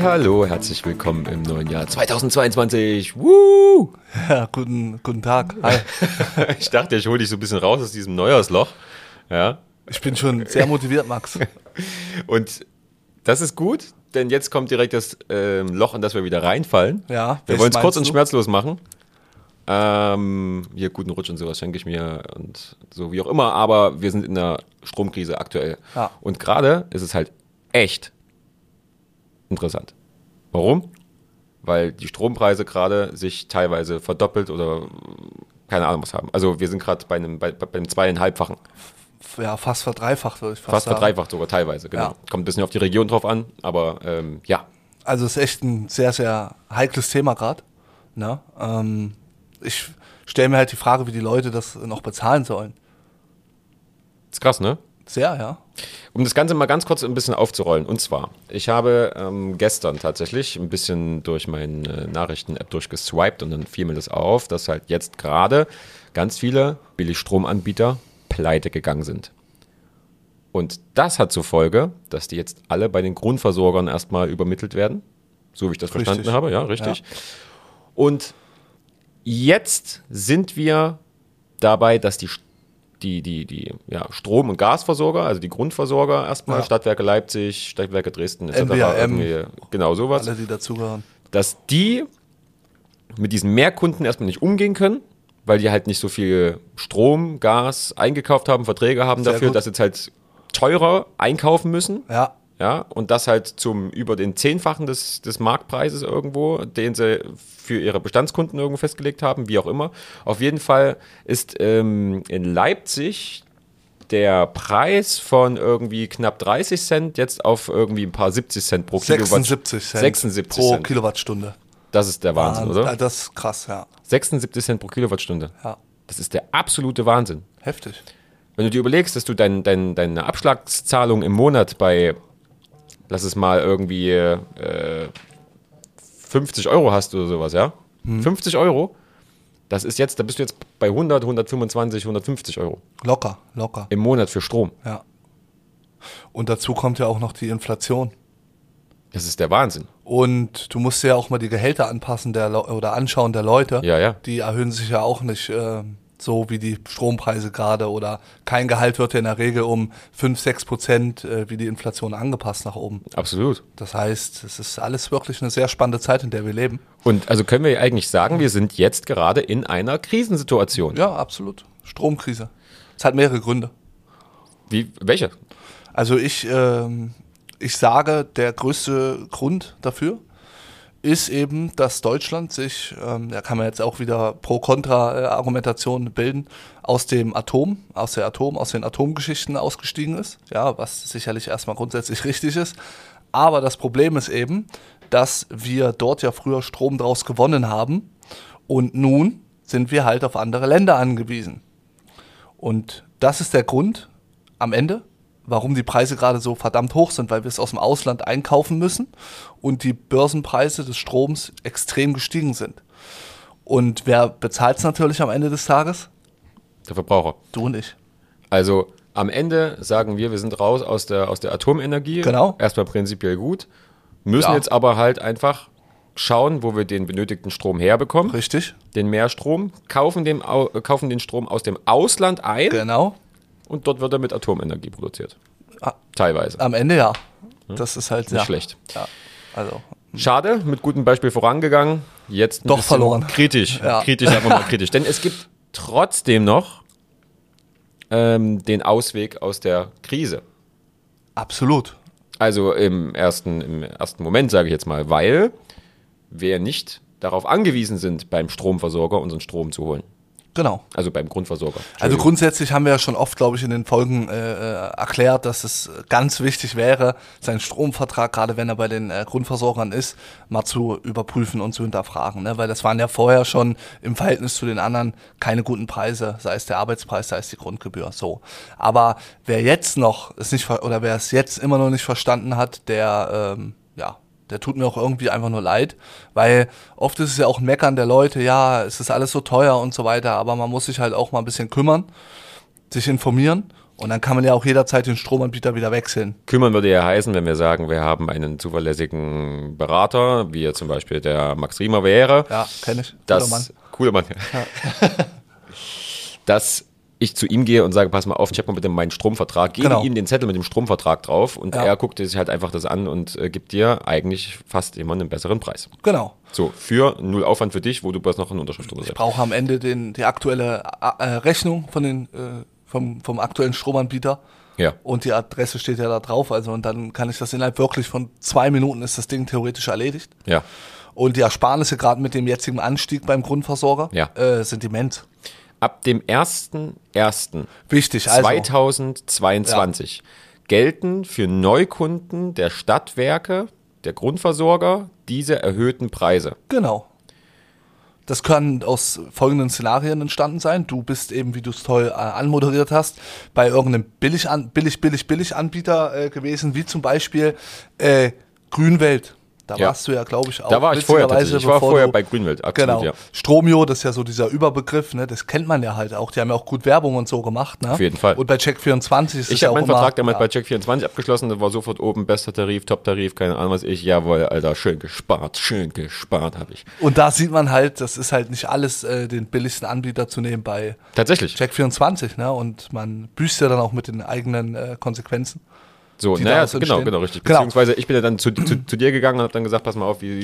Hallo, herzlich willkommen im neuen Jahr 2022. Woo! Ja, guten, guten Tag. Hi. ich dachte, ich hole dich so ein bisschen raus aus diesem Neujahrsloch. Ja. Ich bin schon sehr motiviert, Max. Und das ist gut, denn jetzt kommt direkt das ähm, Loch, in das wir wieder reinfallen. Ja. Wir wollen es kurz du? und schmerzlos machen. Ähm, hier guten Rutsch und sowas schenke ich mir und so wie auch immer, aber wir sind in der Stromkrise aktuell. Ja. Und gerade ist es halt echt interessant. Warum? Weil die Strompreise gerade sich teilweise verdoppelt oder keine Ahnung was haben. Also wir sind gerade bei einem, bei, bei einem zweieinhalbfachen. Ja, fast verdreifacht, würde ich fast, Fast sagen. verdreifacht sogar teilweise, genau. Ja. Kommt ein bisschen auf die Region drauf an, aber ähm, ja. Also es ist echt ein sehr, sehr heikles Thema gerade. Ne? Ähm, ich stelle mir halt die Frage, wie die Leute das noch bezahlen sollen. Ist krass, ne? Sehr, ja. Um das Ganze mal ganz kurz ein bisschen aufzurollen. Und zwar, ich habe ähm, gestern tatsächlich ein bisschen durch meine Nachrichten-App durchgeswiped und dann fiel mir das auf, dass halt jetzt gerade ganz viele Billigstromanbieter pleite gegangen sind. Und das hat zur Folge, dass die jetzt alle bei den Grundversorgern erstmal übermittelt werden. So wie ich das Richtig. verstanden habe, ja, richtig. Und jetzt sind wir dabei, dass die, die, die, die ja, Strom- und Gasversorger, also die Grundversorger erstmal, Ja. Stadtwerke Leipzig, Stadtwerke Dresden etc. Irgendwie- Genau sowas, Alle, die dazugehören. dass die mit diesen Mehrkunden erstmal nicht umgehen können, weil die halt nicht so viel Strom, Gas eingekauft haben, Verträge haben Sehr dafür, gut. dass sie jetzt halt teurer einkaufen müssen. Ja, Ja, und das halt zum über den Zehnfachen des, des Marktpreises irgendwo, den sie für ihre Bestandskunden irgendwo festgelegt haben, wie auch immer. Auf jeden Fall ist ähm, in Leipzig der Preis von irgendwie knapp 30 Cent jetzt auf irgendwie ein paar 70 Cent pro Kilowatt. 76 Cent 76 pro Cent. Kilowattstunde. Das ist der Wahnsinn, Wahnsinn. oder? Das ist krass, ja. 76 Cent pro Kilowattstunde. Ja, Das ist der absolute Wahnsinn. heftig. Wenn du dir überlegst, dass du dein, dein, deine Abschlagszahlung im Monat bei, lass es mal irgendwie äh, 50 Euro hast oder sowas, ja? 50 Euro, das ist jetzt, da bist du jetzt bei 100, 125, 150 Euro Locker, locker. im Monat für Strom. Ja. Und dazu kommt ja auch noch die Inflation. Das ist der Wahnsinn. Und du musst dir ja auch mal die Gehälter anpassen der Le oder anschauen der Leute. Ja, ja. Die erhöhen sich ja auch nicht äh, so wie die Strompreise gerade oder kein Gehalt wird ja in der Regel um 5, 6 Prozent äh, wie die Inflation angepasst nach oben. Absolut. Das heißt, es ist alles wirklich eine sehr spannende Zeit, in der wir leben. Und also können wir eigentlich sagen, wir sind jetzt gerade in einer Krisensituation. Ja, absolut. Stromkrise. Es hat mehrere Gründe. Wie, welche? Also ich, ähm, ich sage, der größte Grund dafür ist eben, dass Deutschland sich, ähm, da kann man jetzt auch wieder Pro-Kontra-Argumentation bilden, aus dem Atom, aus der Atom, aus den Atomgeschichten ausgestiegen ist. Ja, was sicherlich erstmal grundsätzlich richtig ist. Aber das Problem ist eben, dass wir dort ja früher Strom draus gewonnen haben und nun sind wir halt auf andere Länder angewiesen. Und das ist der Grund am Ende, warum die Preise gerade so verdammt hoch sind, weil wir es aus dem Ausland einkaufen müssen und die Börsenpreise des Stroms extrem gestiegen sind. Und wer bezahlt es natürlich am Ende des Tages? Der Verbraucher. Du und ich. Also am Ende sagen wir, wir sind raus aus der, aus der Atomenergie. Genau. Erstmal prinzipiell gut. Müssen Ja. jetzt aber halt einfach schauen, wo wir den benötigten Strom herbekommen. Richtig? Den Mehrstrom, kaufen, dem, Au- kaufen den Strom aus dem Ausland ein Genau. Und dort wird er mit Atomenergie produziert. Ah. Teilweise. Am Ende ja. Das ist halt Nicht ja. schlecht. Ja. Also, Schade, mit gutem Beispiel vorangegangen. Jetzt Doch verloren. Kritisch. Ja. Kritisch, wir mal kritisch. Denn es gibt trotzdem noch ähm, den Ausweg aus der Krise. absolut. Also im ersten, im ersten Moment, sage ich jetzt mal, weil wir nicht darauf angewiesen sind, beim Stromversorger unseren Strom zu holen. Genau. Also beim Grundversorger. Also grundsätzlich haben wir ja schon oft, glaube ich, in den Folgen äh, äh, erklärt, dass es ganz wichtig wäre, seinen Stromvertrag, gerade wenn er bei den äh, Grundversorgern ist, mal zu überprüfen und zu hinterfragen. Ne? Weil das waren ja vorher schon im Verhältnis zu den anderen keine guten Preise, sei es der Arbeitspreis, sei es die Grundgebühr. So. Aber wer jetzt noch es nicht oder wer es jetzt immer noch nicht verstanden hat, der ähm, ja der tut mir auch irgendwie einfach nur leid, weil oft ist es ja auch ein Meckern der Leute, ja, es ist alles so teuer und so weiter, aber man muss sich halt auch mal ein bisschen kümmern, sich informieren Und dann kann man ja auch jederzeit den Stromanbieter wieder wechseln. Kümmern würde ja heißen, wenn wir sagen, wir haben einen zuverlässigen Berater, wie er zum Beispiel der Max Riemer wäre. Ja, kenne ich. Das, Guter Mann. Cooler Mann. dass ich zu ihm gehe und sage, pass mal auf, check mal bitte meinen Stromvertrag, gebe Genau. ihm den Zettel mit dem Stromvertrag drauf und Ja. er guckt sich halt einfach das an und äh, gibt dir eigentlich fast immer einen besseren Preis. Genau. So, für null Aufwand für dich, wo du bloß noch eine Unterschrift Ich untersetzt. brauche am Ende den, die aktuelle äh, Rechnung von den, äh, vom, vom aktuellen Stromanbieter. Ja. Und die Adresse steht ja da drauf. Also und dann kann ich das innerhalb wirklich von zwei Minuten ist das Ding theoretisch erledigt. Ja. Und die Ersparnisse gerade mit dem jetzigen Anstieg beim Grundversorger Ja. äh, sind immens. Ab dem 1.1. Wichtig. Also 2022 gelten für Neukunden der Stadtwerke, der Grundversorger, diese erhöhten Preise. Genau. Das kann aus folgenden Szenarien entstanden sein. Du bist eben, wie du es toll äh, anmoderiert hast, bei irgendeinem billig, an, billig, billig, billig Anbieter äh, gewesen, wie zum Beispiel äh, Grünwelt. Da Ja. warst du ja, glaube ich, auch. Da war ich vorher. Ich war vorher bei Grünwelt, absolut, Genau. ja. Stromio, das ist ja so dieser Überbegriff, ne? das kennt man ja halt auch. Die haben ja auch gut Werbung und so gemacht. Ne? Auf jeden Fall. Und bei Check24 ist es Ich ja habe auch meinen immer, Vertrag damals bei Check24 abgeschlossen, da war sofort oben bester Tarif, Top-Tarif, keine Ahnung was ich. Jawohl, Alter, schön gespart, schön gespart habe ich. Und da sieht man halt, das ist halt nicht alles, äh, den billigsten Anbieter zu nehmen bei Tatsächlich. Check24, ne? Und man büßt ja dann auch mit den eigenen äh, Konsequenzen. So, naja, genau, entstehen. genau, richtig. Genau. Beziehungsweise ich bin ja dann zu, zu, zu dir gegangen und habe dann gesagt, pass mal auf, wie,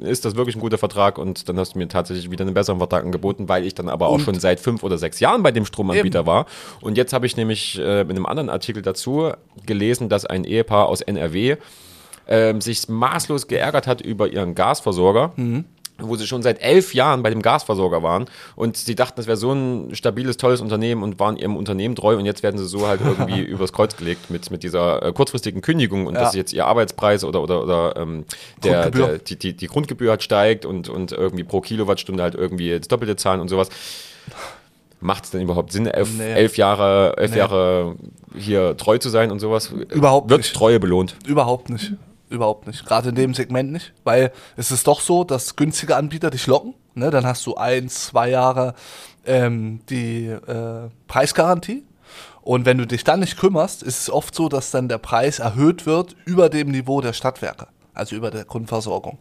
wie ist das wirklich ein guter Vertrag? Und dann hast du mir tatsächlich wieder einen besseren Vertrag angeboten, weil ich dann aber auch Und- schon seit fünf oder sechs Jahren bei dem Stromanbieter Eben. war. Und jetzt habe ich nämlich äh, in einem anderen Artikel dazu gelesen, dass ein Ehepaar aus NRW ähm, sich maßlos geärgert hat über ihren Gasversorger. Mhm. Wo sie schon seit elf Jahren bei dem Gasversorger waren und sie dachten, das wäre so ein stabiles, tolles Unternehmen und waren ihrem Unternehmen treu und jetzt werden sie so halt irgendwie übers Kreuz gelegt mit, mit dieser äh, kurzfristigen Kündigung und Ja. dass jetzt ihr Arbeitspreis oder, oder, oder ähm, der, Grundgebühr. der, die, die, die Grundgebühr halt steigt und, und irgendwie pro Kilowattstunde halt irgendwie das Doppelte zahlen und sowas. Macht es denn überhaupt Sinn, elf, Nee. elf Jahre, elf Nee. Jahre hier treu zu sein und sowas? Überhaupt Wird nicht. Treue belohnt? Überhaupt nicht. Überhaupt nicht. Gerade in dem Segment nicht. Weil es ist doch so, dass günstige Anbieter dich locken. Ne? Dann hast du ein, zwei Jahre ähm, die äh, Preisgarantie. Und wenn du dich dann nicht kümmerst, ist es oft so, dass dann der Preis erhöht wird über dem Niveau der Stadtwerke. Also über der Grundversorgung.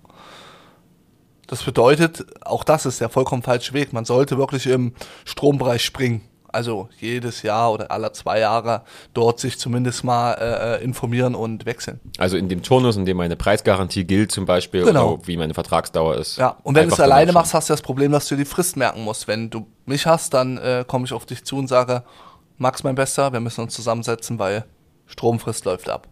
Das bedeutet, auch das ist der vollkommen falsche Weg. Man sollte wirklich im Strombereich springen. Also jedes Jahr oder alle zwei Jahre dort sich zumindest mal äh, informieren und wechseln. Also in dem Turnus, in dem meine Preisgarantie gilt zum Beispiel Genau. oder wie meine Vertragsdauer ist. Ja, und wenn du es alleine machst, hast du das Problem, dass du die Frist merken musst. Wenn du mich hast, dann äh, komme ich auf dich zu und sage, Max, mein Bester, wir müssen uns zusammensetzen, weil Stromfrist läuft ab.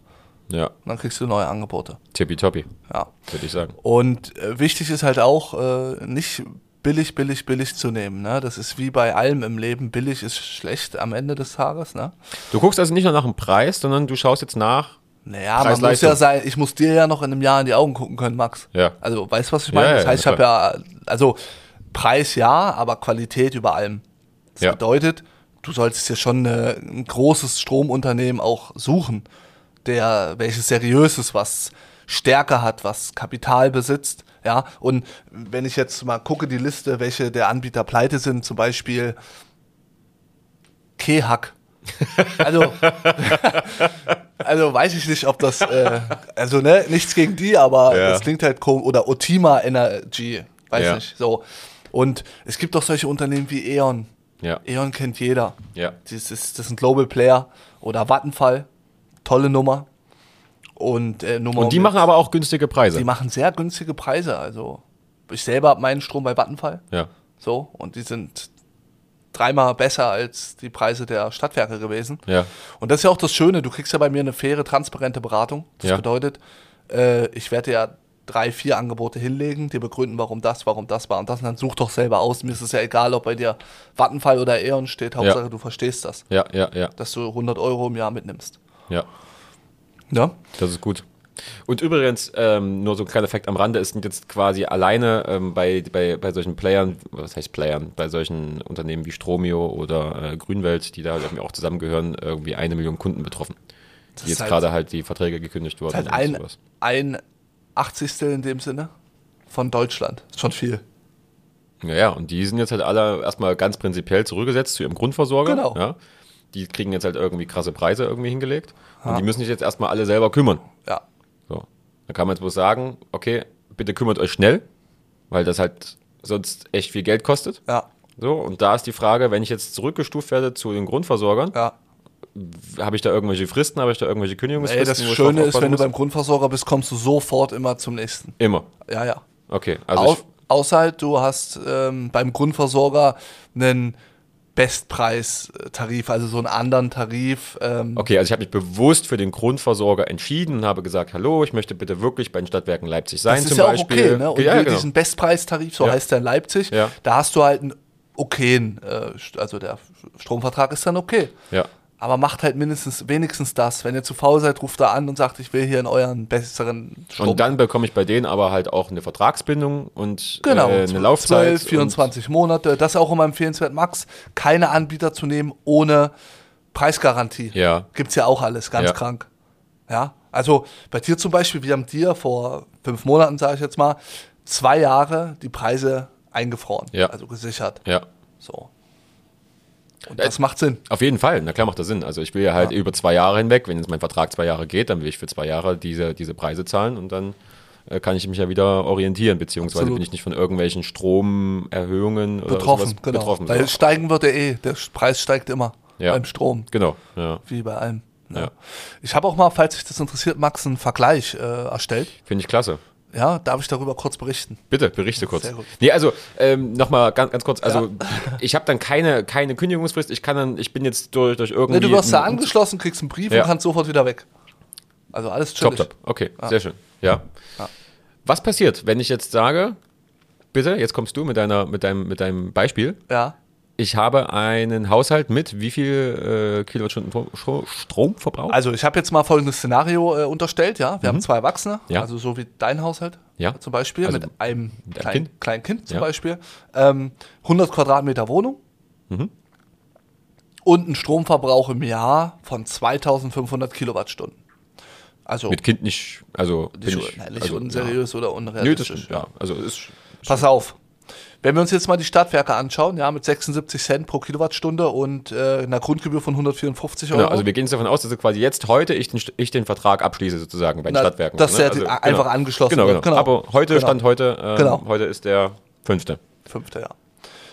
Ja, Und dann kriegst du neue Angebote. tippitoppi, Ja. würde ich sagen. Und äh, wichtig ist halt auch, äh, nicht billig, billig, billig zu nehmen. Ne? Das ist wie bei allem im Leben. Billig ist schlecht am Ende des Tages. Ne? Du guckst also nicht nur nach dem Preis, sondern du schaust jetzt nach. Naja, man muss ja sein, ich muss dir ja noch in einem Jahr in die Augen gucken können, Max. Ja. Also, weißt du, was ich meine? Ja, das heißt, ich habe ja, also Preis ja, aber Qualität über allem. Das Ja. bedeutet, du solltest dir schon äh, ein großes Stromunternehmen auch suchen, der welches seriös ist, was Stärke hat, was Kapital besitzt. Ja, und wenn ich jetzt mal gucke, die Liste, welche der Anbieter pleite sind, zum Beispiel Kehack. Also, also weiß ich nicht, ob das, äh, also ne, nichts gegen die, aber Ja. das klingt halt komisch. Oder Otima Energy, weiß Ja. nicht. So. Und es gibt doch solche Unternehmen wie E.ON. Ja, E.ON kennt jeder. ja. Das ist, das ist ein Global Player. Oder Vattenfall, tolle Nummer. Und, äh, Nummer Und die machen aber auch günstige Preise. die machen sehr günstige Preise. Also ich selber habe meinen Strom bei Vattenfall. Ja, So, und die sind dreimal besser als die Preise der Stadtwerke gewesen. ja, Und das ist ja auch das Schöne, du kriegst ja bei mir eine faire, transparente Beratung. Das Ja. bedeutet, äh, ich werde ja drei, vier Angebote hinlegen, dir begründen, warum das, warum das war und das. Und dann such doch selber aus. Mir ist es ja egal, ob bei dir Vattenfall oder E.ON steht. Hauptsache, du verstehst das, ja, ja, ja, dass du 100 Euro im Jahr mitnimmst. ja. Ja? Das ist gut. Und übrigens, ähm, nur so ein kleiner Effekt am Rande, es sind jetzt quasi alleine ähm, bei, bei, bei solchen Playern, was heißt Playern, bei solchen Unternehmen wie Stromio oder äh, Grünwelt, die da auch zusammengehören, irgendwie eine Million Kunden betroffen. Die ist jetzt halt- gerade halt die Verträge gekündigt wurden. Halt ein, sowas. ein Achtzigstel in dem Sinne von Deutschland. Ist schon viel. Ja, ja, und die sind jetzt halt alle erstmal ganz prinzipiell zurückgesetzt zu ihrem Grundversorger. Genau. Ja. Die kriegen jetzt halt irgendwie krasse Preise irgendwie hingelegt und die müssen sich jetzt erstmal alle selber kümmern. Ja. So. Da kann man jetzt bloß sagen, okay, bitte kümmert euch schnell, weil das halt sonst echt viel Geld kostet. Ja. So, und da ist die Frage, wenn ich jetzt zurückgestuft werde zu den Grundversorgern, Ja. habe ich da irgendwelche Fristen, habe ich da irgendwelche Kündigungsfristen? das wo ich Schöne ist, wenn du aufpassen beim Grundversorger bist, kommst du sofort immer zum nächsten. muss? Immer. Ja, ja. Okay, also Au außer halt, du hast ähm, beim Grundversorger einen Bestpreistarif, also so einen anderen Tarif. Ähm, okay, also ich habe mich bewusst für den Grundversorger entschieden und habe gesagt, hallo, ich möchte bitte wirklich bei den Stadtwerken Leipzig sein das ist ja auch Beispiel. okay, ne? Und ja, genau. diesen Bestpreistarif, so Ja. heißt der in Leipzig, Ja. da hast du halt einen okayen, äh, also der Stromvertrag ist dann okay. ja. Aber macht halt mindestens, wenigstens das. Wenn ihr zu faul seid, ruft da an und sagt, ich will hier in euren besseren Strom. Und dann bekomme ich bei denen aber halt auch eine Vertragsbindung und Genau, äh, eine Laufzeit. 12, 24 Monate. Das ist auch immer empfehlenswert, Max, keine Anbieter zu nehmen ohne Preisgarantie. Ja, Gibt's ja auch alles, ganz Ja. krank. Ja, also bei dir zum Beispiel, wir haben dir vor fünf Monaten, sage ich jetzt mal, zwei Jahre die Preise eingefroren, Ja. also gesichert. ja. So. Und das macht Sinn. Auf jeden Fall, na klar macht das Sinn. Also ich will ja halt über zwei Jahre hinweg, wenn jetzt mein Vertrag zwei Jahre geht, dann will ich für zwei Jahre diese, diese Preise zahlen und dann äh, kann ich mich ja wieder orientieren, beziehungsweise Absolut. bin ich nicht von irgendwelchen Stromerhöhungen oder Betroffen, sowas genau. betroffen. Weil So. steigen wird er eh. Der Preis steigt immer Ja. beim Strom, Genau, ja. wie bei allem. ne? Ja. Ich habe auch mal, falls sich das interessiert, Max, einen Vergleich äh, erstellt. Finde ich klasse. Ja, darf ich darüber kurz berichten? Bitte, berichte kurz. Sehr gut. Nee, also ähm, nochmal ganz, ganz kurz, also ich habe dann keine, keine Kündigungsfrist, ich kann dann, ich bin jetzt durch, durch irgendwie... Ne, du wirst da angeschlossen, kriegst einen Brief Ja. und kannst sofort wieder weg. Also alles chillig. Top, top. Okay, sehr schön. Ja. Ja. Was passiert, wenn ich jetzt sage, bitte, jetzt kommst du mit, deiner, mit, deinem, mit deinem Beispiel, Ja. Ich habe einen Haushalt mit wie viel äh, Kilowattstunden Stromverbrauch? Also ich habe jetzt mal folgendes Szenario äh, unterstellt, ja. Wir haben zwei Erwachsene, Mhm. Ja. also so wie dein Haushalt Ja. zum Beispiel, Also mit einem kleinen Kind? Kleinen kind zum Ja. Beispiel. Ähm, 100 Quadratmeter Wohnung Mhm. und einen Stromverbrauch im Jahr von 2500 Kilowattstunden. Also mit Kind nicht, also nicht, ich, also, unseriös oder Ja. Nö, das unrealistisch. ja. Also ist, Pass auf. Wenn wir uns jetzt mal die Stadtwerke anschauen, ja, mit 76 Cent pro Kilowattstunde und äh, einer Grundgebühr von 154 Euro. genau, also wir gehen jetzt davon aus, dass quasi jetzt heute ich den, ich den Vertrag abschließe sozusagen bei den Na, Stadtwerken. dass ne? der also, einfach angeschlossen genau, wird. Genau. Genau. Aber heute, Genau. Stand heute, ähm, Genau. heute ist der fünfte. Fünfte Jahr.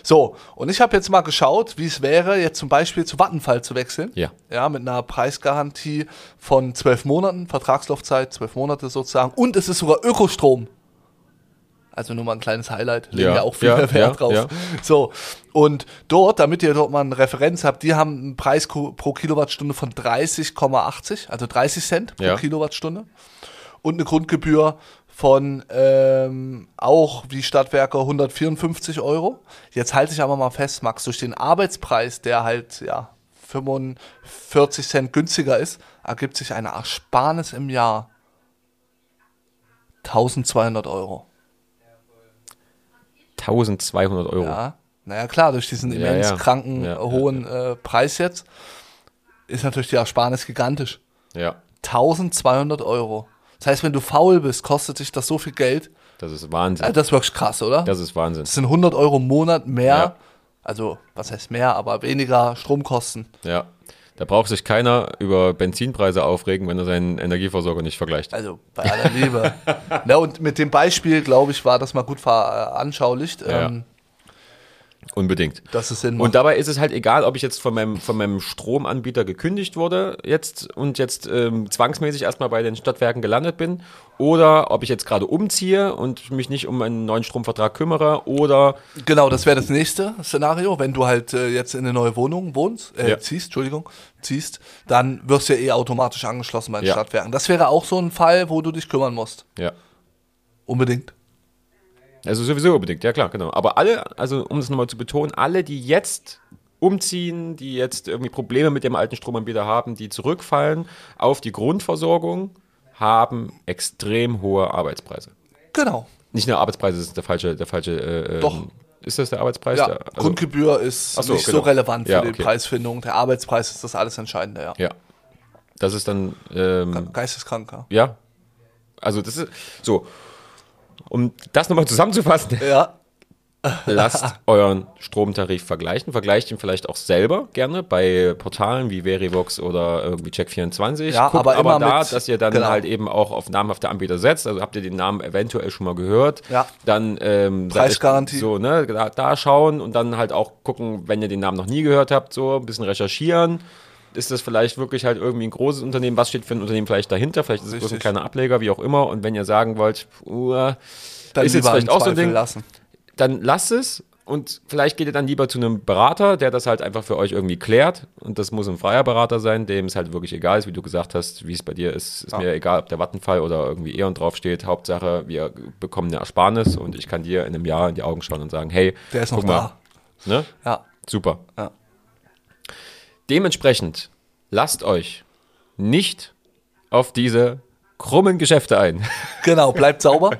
So, und ich habe jetzt mal geschaut, wie es wäre, jetzt zum Beispiel zu Vattenfall zu wechseln. Ja. Ja, mit einer Preisgarantie von zwölf Monaten, Vertragslaufzeit, zwölf Monate sozusagen. Und es ist sogar Ökostrom. Also nur mal ein kleines Highlight. Legen Ja, ja, auch viel ja, Wert ja, drauf. So, und dort, damit ihr dort mal eine Referenz habt, die haben einen Preis pro Kilowattstunde von 30,80, also 30 Cent pro. Kilowattstunde. Und eine Grundgebühr von ähm, auch wie Stadtwerke 154 Euro. Jetzt halte ich aber mal fest, Max, durch den Arbeitspreis, der halt ja 45 Cent günstiger ist, ergibt sich eine Ersparnis im Jahr 1200 Euro. 1200 Euro. Ja, naja klar, durch diesen Ja, immens ja. kranken, Ja, ja, hohen Äh, Preis jetzt ist natürlich die Ersparnis gigantisch. Ja, 1200 Euro. Das heißt, wenn du faul bist, kostet sich das so viel Geld. das ist Wahnsinn. Ja, das ist wirklich krass, oder? Das ist Wahnsinn. Das sind 100 Euro im Monat mehr. Also, was heißt mehr, aber weniger Stromkosten. Ja. Da braucht sich keiner über Benzinpreise aufregen, wenn er seinen Energieversorger nicht vergleicht. Also, bei aller Liebe. Na, und mit dem Beispiel, glaube ich, war das mal gut veranschaulicht, Ja. ähm, Unbedingt. dass es Sinn Und dabei ist es halt egal, ob ich jetzt von meinem, von meinem Stromanbieter gekündigt wurde jetzt und jetzt ähm, zwangsmäßig erstmal bei den Stadtwerken gelandet bin oder ob ich jetzt gerade umziehe und mich nicht um einen neuen Stromvertrag kümmere oder Genau, das wäre das nächste Szenario. Wenn du halt äh, jetzt in eine neue Wohnung wohnst, äh, Ja. ziehst, Entschuldigung, ziehst, dann wirst du ja eh automatisch angeschlossen bei den Ja. Stadtwerken. Das wäre auch so ein Fall, wo du dich kümmern musst. ja. Unbedingt. Also sowieso unbedingt, ja klar, genau. Aber alle, also um es nochmal zu betonen, alle, die jetzt umziehen, die jetzt irgendwie Probleme mit dem alten Stromanbieter haben, die zurückfallen auf die Grundversorgung, haben extrem hohe Arbeitspreise. Genau. Nicht nur Arbeitspreise, das ist der falsche, der falsche. Äh, Doch. ähm, Ist das der Arbeitspreis? Ja, Der, also, Grundgebühr ist so, nicht genau. so relevant für Ja, die okay. Preisfindung. Der Arbeitspreis ist das alles Entscheidende, ja. ja. Das ist dann. Ähm, Geisteskranker. ja. Also das ist so. Um das nochmal zusammenzufassen, Ja. lasst euren Stromtarif vergleichen. Vergleicht ihn vielleicht auch selber gerne bei Portalen wie Verivox oder irgendwie Check24. Ja, Guckt aber immer da, mit- dass ihr dann genau. halt eben auch auf namhafte Anbieter setzt. Also habt ihr den Namen eventuell schon mal gehört. Ja. Dann ähm, Preisgarantie. So, ne, da, da schauen und dann halt auch gucken, wenn ihr den Namen noch nie gehört habt, so ein bisschen recherchieren. Ist das vielleicht wirklich halt irgendwie ein großes Unternehmen? Was steht für ein Unternehmen vielleicht dahinter? Vielleicht ist es bloß ein kleiner Ableger, wie auch immer. Und wenn ihr sagen wollt, uh, Dann ist jetzt vielleicht auch so ein Ding, lassen. dann lasst es und vielleicht geht ihr dann lieber zu einem Berater, der das halt einfach für euch irgendwie klärt. Und das muss ein freier Berater sein, dem es halt wirklich egal ist, wie du gesagt hast, wie es bei dir ist. Ist Ja. mir egal, ob der Vattenfall oder irgendwie E.ON draufsteht. Hauptsache, wir bekommen eine Ersparnis und ich kann dir in einem Jahr in die Augen schauen und sagen, hey, Der ist noch guck mal, da. ne? Ja. Super. Ja. Dementsprechend lasst euch nicht auf diese krummen Geschäfte ein. Genau, bleibt sauber.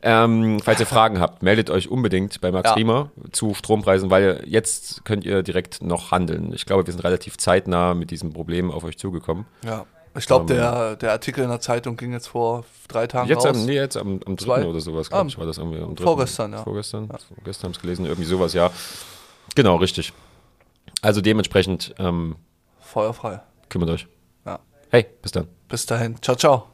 Ähm, falls ihr Fragen habt, meldet euch unbedingt bei Max Ja. Riemer zu Strompreisen, weil jetzt könnt ihr direkt noch handeln. Ich glaube, wir sind relativ zeitnah mit diesem Problem auf euch zugekommen. Ja. Ich glaube, der, der Artikel in der Zeitung ging jetzt vor drei Tagen Jetzt raus. am, nee, jetzt am, am 3. Zwei? oder sowas, Ah, glaube ich, war das irgendwie am 3. vorgestern, ja. Vorgestern, vorgestern haben es gelesen, irgendwie sowas, ja. Genau, richtig. Also dementsprechend ähm, Feuerfrei. kümmert euch. Ja. Hey, bis dann. Bis dahin. Ciao, ciao.